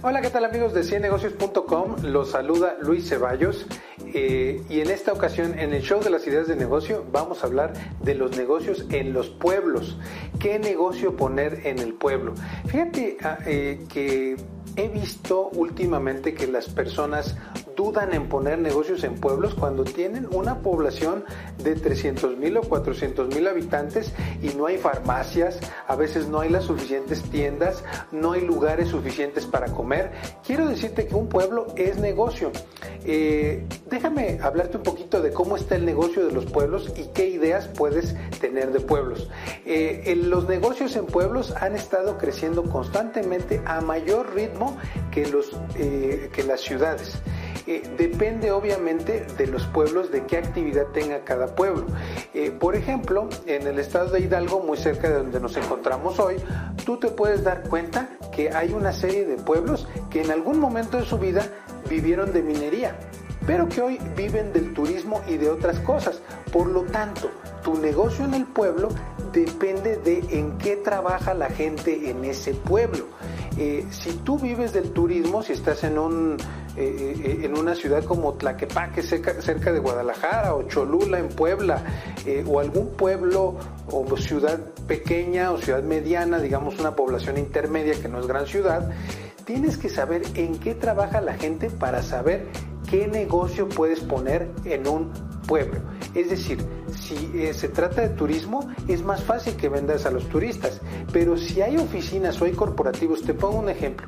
Hola, ¿qué tal amigos de ciennegocios.com? Los saluda Luis Ceballos eh, y en esta ocasión en el show de las ideas de negocio vamos a hablar de los negocios en los pueblos. ¿Qué negocio poner en el pueblo? Fíjate ah, eh, que he visto últimamente que las personas dudan en poner negocios en pueblos cuando tienen una población de 300 mil o 400 mil habitantes y no hay farmacias, a veces no hay las suficientes tiendas, no hay lugares suficientes para comer. Quiero decirte que un pueblo es negocio. Eh, déjame hablarte un poquito de cómo está el negocio de los pueblos y qué ideas puedes tener de pueblos. Eh, los negocios en pueblos han estado creciendo constantemente a mayor ritmo que, los, eh, que las ciudades depende obviamente de los pueblos, de qué actividad tenga cada pueblo. Eh, por ejemplo, en el estado de Hidalgo, muy cerca de donde nos encontramos hoy, tú te puedes dar cuenta que hay una serie de pueblos que en algún momento de su vida vivieron de minería, pero que hoy viven del turismo y de otras cosas. Por lo tanto, tu negocio en el pueblo depende de en qué trabaja la gente en ese pueblo. Eh, si tú vives del turismo, si estás en un eh, eh, en una ciudad como Tlaquepaque, cerca, cerca, de Guadalajara, o Cholula en Puebla, o algún pueblo o ciudad pequeña o ciudad mediana, digamos una población intermedia que no es gran ciudad, tienes que saber en qué trabaja la gente para saber qué negocio puedes poner en un pueblo. Es decir, si eh, se trata de turismo, es más fácil que vendas a los turistas. Pero si hay oficinas o hay corporativos, te pongo un ejemplo.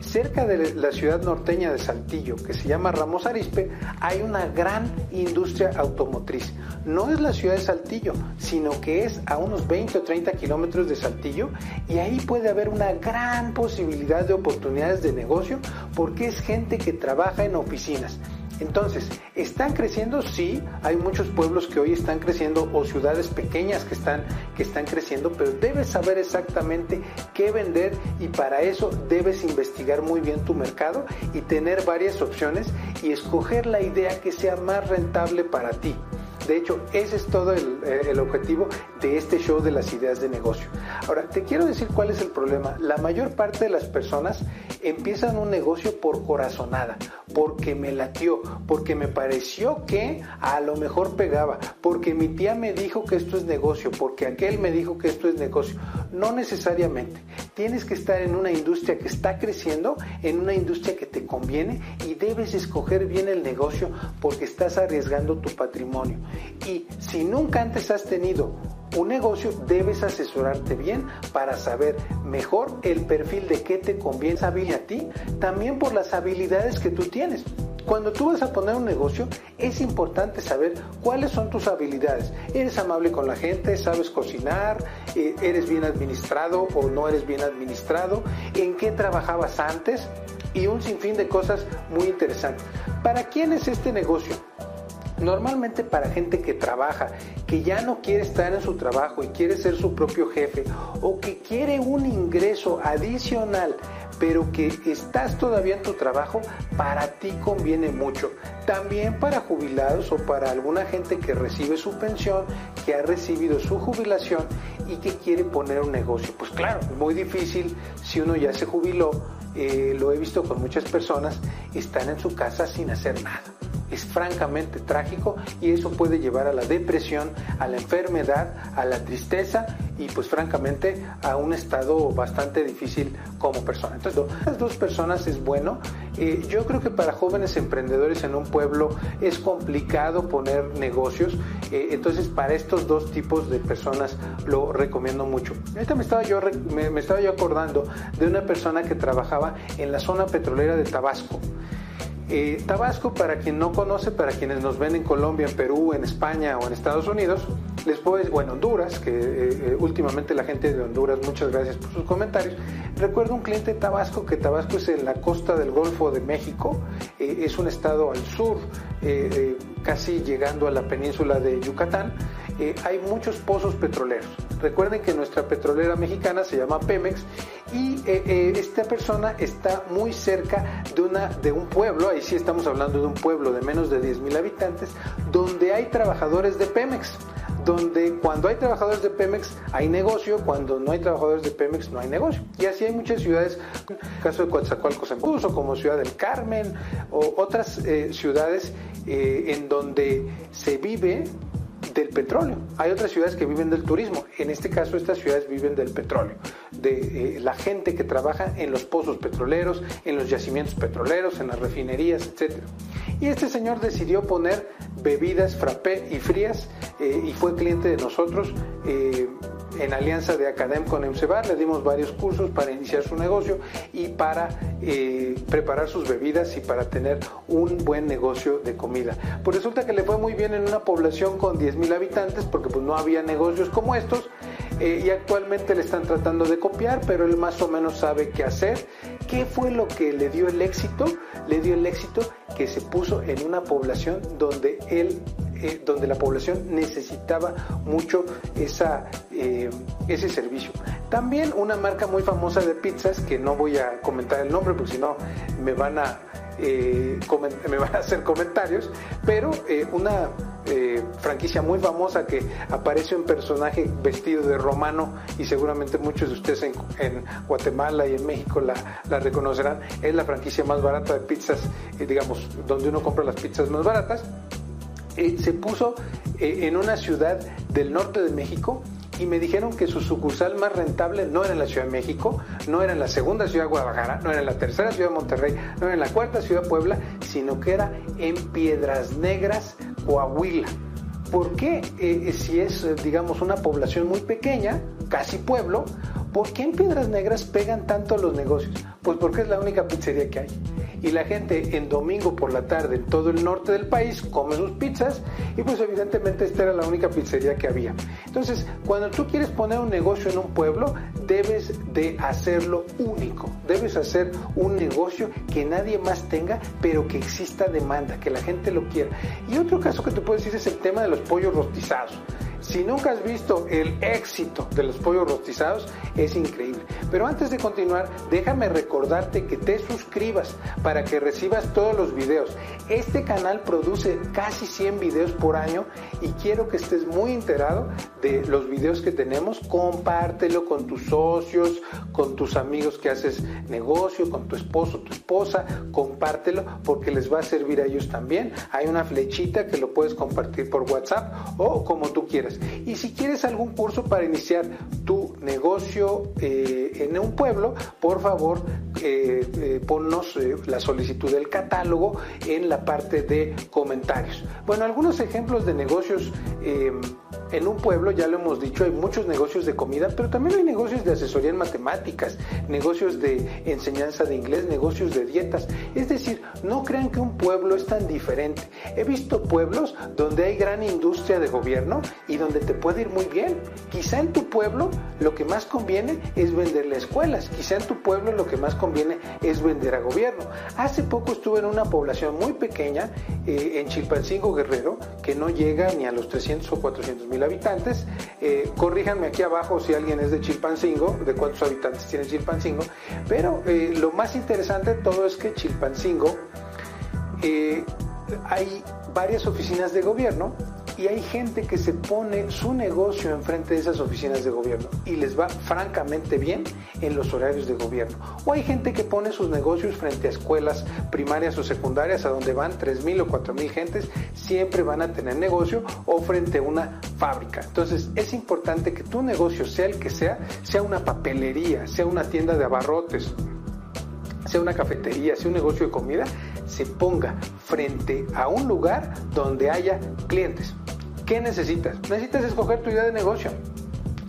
Cerca de la ciudad norteña de Saltillo, que se llama Ramos Arispe, hay una gran industria automotriz. No es la ciudad de Saltillo, sino que es a unos 20 o 30 kilómetros de Saltillo y ahí puede haber una gran posibilidad de oportunidades de negocio porque es gente que trabaja en oficinas. Entonces, ¿están creciendo? Sí, hay muchos pueblos que hoy están creciendo o ciudades pequeñas que están, que están creciendo, pero debes saber exactamente qué vender y para eso debes investigar muy bien tu mercado y tener varias opciones y escoger la idea que sea más rentable para ti. De hecho, ese es todo eh, el, objetivo de este show de las ideas de negocio. Ahora, te quiero decir cuál es el problema. La mayor parte de las personas empiezan un negocio por corazonada, porque me latió, porque me pareció que a lo mejor pegaba, porque mi tía me dijo que esto es negocio, porque aquel me dijo que esto es negocio. No necesariamente. Tienes que estar en una industria que está creciendo, en una industria que te conviene y debes escoger bien el negocio porque estás arriesgando tu patrimonio. Y si nunca antes has tenido un negocio, debes asesorarte bien para saber mejor el perfil de qué te conviene a ti, también por las habilidades que tú tienes. Cuando tú vas a poner un negocio, es importante saber cuáles son tus habilidades. ¿Eres amable con la gente? ¿Sabes cocinar? Eh, ¿Eres bien administrado o no eres bien administrado? ¿En qué trabajabas antes? Y un sinfín de cosas muy interesantes. ¿Para quién es este negocio? Normalmente para gente que trabaja, que ya no quiere estar en su trabajo y quiere ser su propio jefe o que quiere un ingreso adicional pero que estás todavía en tu trabajo, para ti conviene mucho. También para jubilados o para alguna gente que recibe su pensión, que ha recibido su jubilación y que quiere poner un negocio. Pues claro, muy difícil si uno ya se jubiló, eh, lo he visto con muchas personas, están en su casa sin hacer nada es francamente trágico y eso puede llevar a la depresión, a la enfermedad, a la tristeza y pues francamente a un estado bastante difícil como persona. Entonces, las dos personas es bueno. Eh, yo creo que para jóvenes emprendedores en un pueblo es complicado poner negocios, eh, entonces para estos dos tipos de personas lo recomiendo mucho. Ahorita me estaba yo, me estaba yo acordando de una persona que trabajaba en la zona petrolera de Tabasco. Eh, Tabasco, para quien no conoce, para quienes nos ven en Colombia, en Perú, en España o en Estados Unidos, les puedo decir, bueno, Honduras, que eh, eh, últimamente la gente de Honduras, muchas gracias por sus comentarios. Recuerdo un cliente de Tabasco, que Tabasco es en la costa del Golfo de México, es un estado al sur, casi llegando a la península de Yucatán. Hay muchos pozos petroleros. Recuerden que nuestra petrolera mexicana se llama Pemex y eh, eh, esta persona está muy cerca de, una, de un pueblo, ahí sí estamos hablando de un pueblo de menos de 10 mil habitantes, donde hay trabajadores de Pemex donde cuando hay trabajadores de Pemex hay negocio, cuando no hay trabajadores de Pemex no hay negocio. Y así hay muchas ciudades, caso de Coatzacoalcos en Puso, como Ciudad del Carmen o otras eh, ciudades en donde se vive del petróleo. Hay otras ciudades que viven del turismo. En este caso, estas ciudades viven del petróleo, de eh, la gente que trabaja en los pozos petroleros, en los yacimientos petroleros, en las refinerías, etc. Y este señor decidió poner bebidas frappé y frías eh, y fue cliente de nosotros. Eh, en alianza de Academ con EMSEBAR, le dimos varios cursos para iniciar su negocio y para eh, preparar sus bebidas y para tener un buen negocio de comida. Pues resulta que le fue muy bien en una población con 10.000 habitantes porque pues no había negocios como estos eh, y actualmente le están tratando de copiar, pero él más o menos sabe qué hacer. ¿Qué fue lo que le dio el éxito? Le dio el éxito que se puso en una población donde él eh, donde la población necesitaba mucho eh, ese servicio. También una marca muy famosa de pizzas, que no voy a comentar el nombre porque si no me van a, eh, me van a hacer comentarios, pero una franquicia muy famosa que aparece un personaje vestido de romano y seguramente muchos de ustedes en, Guatemala y en México la, reconocerán, es la franquicia más barata de pizzas, digamos, donde uno compra las pizzas más baratas. Eh, se puso eh, en una ciudad del norte de México y me dijeron que su sucursal más rentable no era en la Ciudad de México, no era en la segunda ciudad de Guadalajara, no era en la tercera ciudad de Monterrey, no era en la cuarta ciudad de Puebla, sino que era en Piedras Negras, Coahuila. ¿Por qué? Eh, si es, digamos, una población muy pequeña, casi pueblo, ¿por qué en Piedras Negras pegan tanto los negocios? Pues porque es la única pizzería que hay y la gente en domingo por la tarde en todo el norte del país come sus pizzas y pues evidentemente esta era la única pizzería que había. Entonces, cuando tú quieres poner un negocio en un pueblo, debes de hacerlo único, debes hacer un negocio que nadie más tenga, pero que exista demanda, que la gente lo quiera. Y otro caso que te puedo decir es el tema de los pollos rostizados. Si nunca has visto el éxito de los pollos rostizados, es increíble. Pero antes de continuar, déjame recordarte que te suscribas para que recibas todos los videos. Este canal produce casi 100 videos por año y quiero que estés muy enterado de los videos que tenemos. Compártelo con tus socios, con tus amigos que haces negocio, con tu esposo, tu esposa. Compártelo porque les va a servir a ellos también. Hay una flechita que lo puedes compartir por WhatsApp o como tú quieras. Y si quieres algún curso para iniciar tu negocio eh, en un pueblo, por favor, eh, eh, ponnos la solicitud del catálogo en la parte de comentarios. Bueno, algunos ejemplos de negocios en un pueblo, ya lo hemos dicho, hay muchos negocios de comida, pero también hay negocios de asesoría en matemáticas, negocios de enseñanza de inglés, negocios de dietas. Es decir, no crean que un pueblo es tan diferente. He visto pueblos donde hay gran industria de gobierno y donde te puede ir muy bien. Quizá en tu pueblo lo que más conviene es venderle escuelas, quizá en tu pueblo lo que más conviene es vender a gobierno. Hace poco estuve en una población muy pequeña, eh, en Chilpancingo Guerrero, que no llega ni a los 300 o 400 mil habitantes. Eh, corríjanme aquí abajo si alguien es de Chilpancingo, de cuántos habitantes tiene Chilpancingo. Pero eh, lo más interesante de todo es que Chilpancingo hay varias oficinas de gobierno y hay gente que se pone su negocio enfrente de esas oficinas de gobierno y les va francamente bien en los horarios de gobierno. O hay gente que pone sus negocios frente a escuelas primarias o secundarias a donde van 3.000 o 4.000 gentes, siempre van a tener negocio o frente a una fábrica. Entonces es importante que tu negocio, sea el que sea, sea una papelería, sea una tienda de abarrotes, sea una cafetería, sea un negocio de comida, se ponga frente a un lugar donde haya clientes. ¿Qué necesitas? Necesitas escoger tu idea de negocio.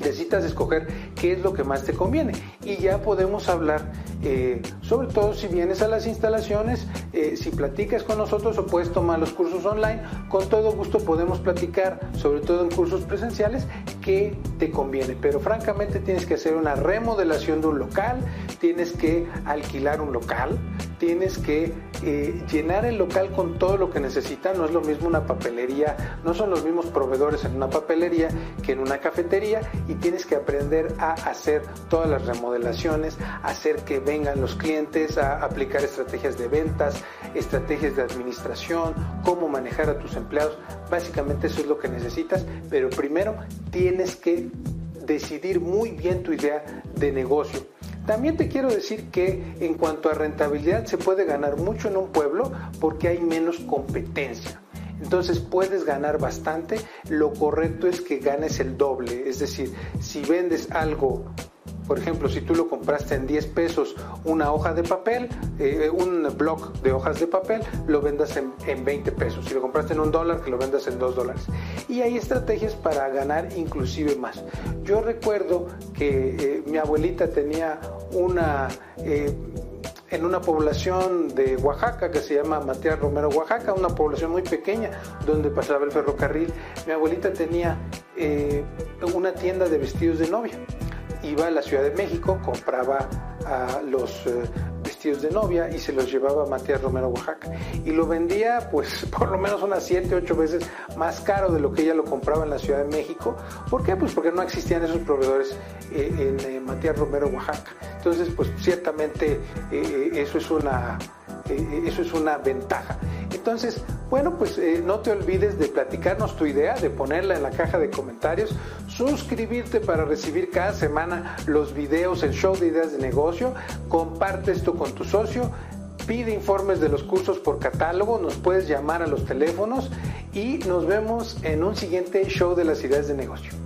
Necesitas escoger qué es lo que más te conviene. Y ya podemos hablar, eh, sobre todo si vienes a las instalaciones, eh, si platicas con nosotros o puedes tomar los cursos online, con todo gusto podemos platicar, sobre todo en cursos presenciales, qué te conviene. Pero francamente tienes que hacer una remodelación de un local, tienes que alquilar un local, tienes que eh, llenar el local con todo lo que necesita. No es lo mismo una papelería, no son los mismos proveedores en una papelería que en una cafetería y tienes que aprender a hacer todas las remodelaciones, hacer que vengan los clientes, a aplicar estrategias de ventas, estrategias de administración, cómo manejar a tus empleados. Básicamente eso es lo que necesitas, pero primero tienes que decidir muy bien tu idea de negocio. También te quiero decir que en cuanto a rentabilidad se puede ganar mucho en un pueblo porque hay menos competencia. Entonces puedes ganar bastante, lo correcto es que ganes el doble, es decir, si vendes algo por ejemplo, si tú lo compraste en 10 pesos una hoja de papel, eh, un block de hojas de papel, lo vendas en, 20 pesos. Si lo compraste en un dólar, que lo vendas en 2 dólares. Y hay estrategias para ganar inclusive más. Yo recuerdo que eh, mi abuelita tenía una... Eh, en una población de Oaxaca que se llama Matías Romero, Oaxaca, una población muy pequeña donde pasaba el ferrocarril. Mi abuelita tenía una tienda de vestidos de novia iba a la Ciudad de México, compraba los eh, vestidos de novia y se los llevaba a Matías Romero, Oaxaca. Y lo vendía pues por lo menos unas 7, 8 veces más caro de lo que ella lo compraba en la Ciudad de México. ¿Por qué? Pues porque no existían esos proveedores eh, en eh, Matías Romero, Oaxaca. Entonces pues ciertamente eso es una eso es una ventaja. Entonces, bueno, pues eh, no te olvides de platicarnos tu idea, de ponerla en la caja de comentarios, suscribirte para recibir cada semana los videos, el show de ideas de negocio, comparte esto con tu socio, pide informes de los cursos por catálogo, nos puedes llamar a los teléfonos y nos vemos en un siguiente show de las ideas de negocio.